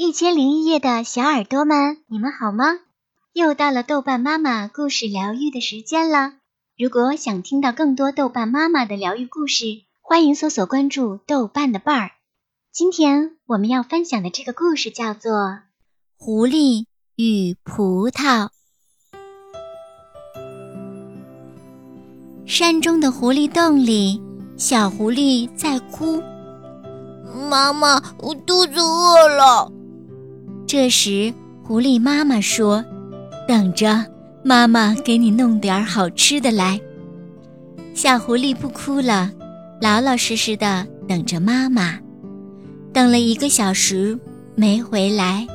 一千零一夜的小耳朵们，你们好吗？又到了豆瓣妈妈故事疗愈的时间了。如果想听到更多豆瓣妈妈的疗愈故事，欢迎搜索关注豆瓣的伴儿。今天我们要分享的这个故事叫做《狐狸与葡萄》。山中的狐狸洞里，小狐狸在哭。妈妈，我肚子饿了。这时，狐狸妈妈说：“等着，妈妈给你弄点好吃的来。”小狐狸不哭了，老老实实的等着妈妈。等了一个小时没回来，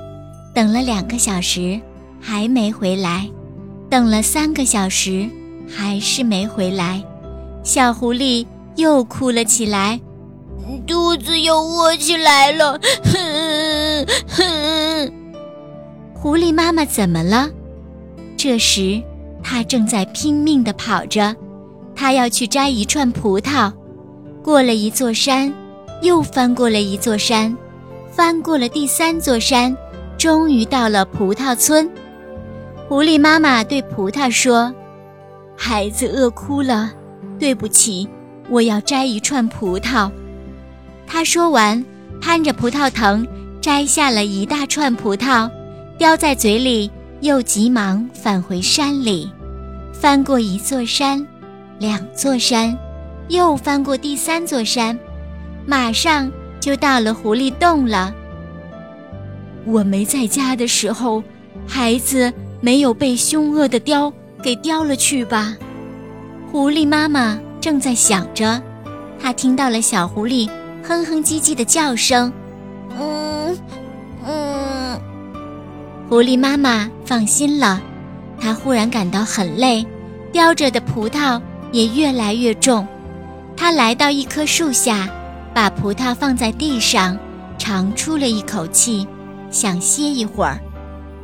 等了两个小时还没回来，等了三个小时还是没回来，小狐狸又哭了起来。肚子又饿起来了，哼 哼。狐狸妈妈怎么了？这时，它正在拼命地跑着，它要去摘一串葡萄。过了一座山，又翻过了一座山，翻过了第三座山，终于到了葡萄村。狐狸妈妈对葡萄说：“孩子饿哭了，对不起，我要摘一串葡萄。”他说完，攀着葡萄藤摘下了一大串葡萄，叼在嘴里，又急忙返回山里，翻过一座山，两座山，又翻过第三座山，马上就到了狐狸洞了。我没在家的时候，孩子没有被凶恶的雕给叼了去吧？狐狸妈妈正在想着，她听到了小狐狸。哼哼唧唧的叫声，狐狸妈妈放心了，她忽然感到很累，叼着的葡萄也越来越重。她来到一棵树下，把葡萄放在地上，长出了一口气，想歇一会儿。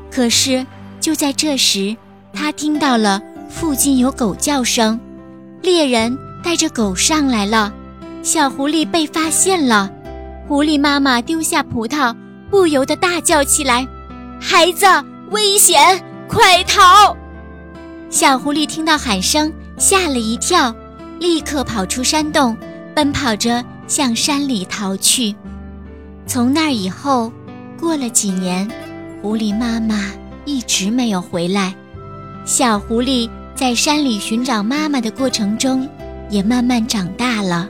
可是就在这时，她听到了附近有狗叫声，猎人带着狗上来了。小狐狸被发现了，狐狸妈妈丢下葡萄，不由得大叫起来：“孩子，危险，快逃！”小狐狸听到喊声，吓了一跳，立刻跑出山洞，奔跑着向山里逃去。从那以后，过了几年，狐狸妈妈一直没有回来。小狐狸在山里寻找妈妈的过程中，也慢慢长大了。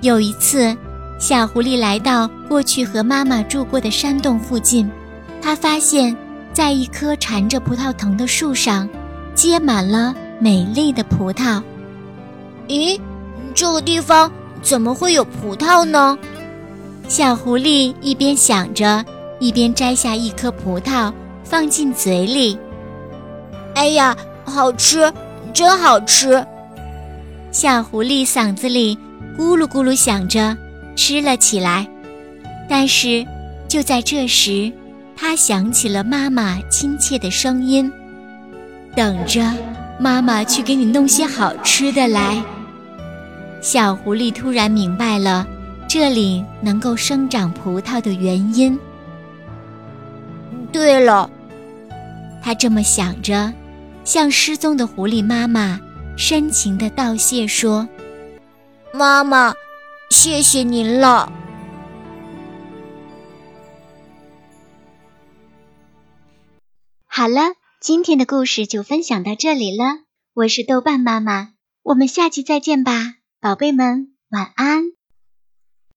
有一次，小狐狸来到过去和妈妈住过的山洞附近，它发现，在一棵缠着葡萄藤的树上，结满了美丽的葡萄。咦，这个地方怎么会有葡萄呢？小狐狸一边想着，一边摘下一颗葡萄放进嘴里。哎呀，好吃，真好吃！小狐狸嗓子里。咕噜咕噜响着，吃了起来。但是，就在这时，他想起了妈妈亲切的声音：“等着，妈妈去给你弄些好吃的来。”小狐狸突然明白了这里能够生长葡萄的原因。对了，他这么想着，向失踪的狐狸妈妈深情的道谢说。妈妈，谢谢您了。好了，今天的故事就分享到这里了。我是豆瓣妈妈，我们下期再见吧，宝贝们，晚安。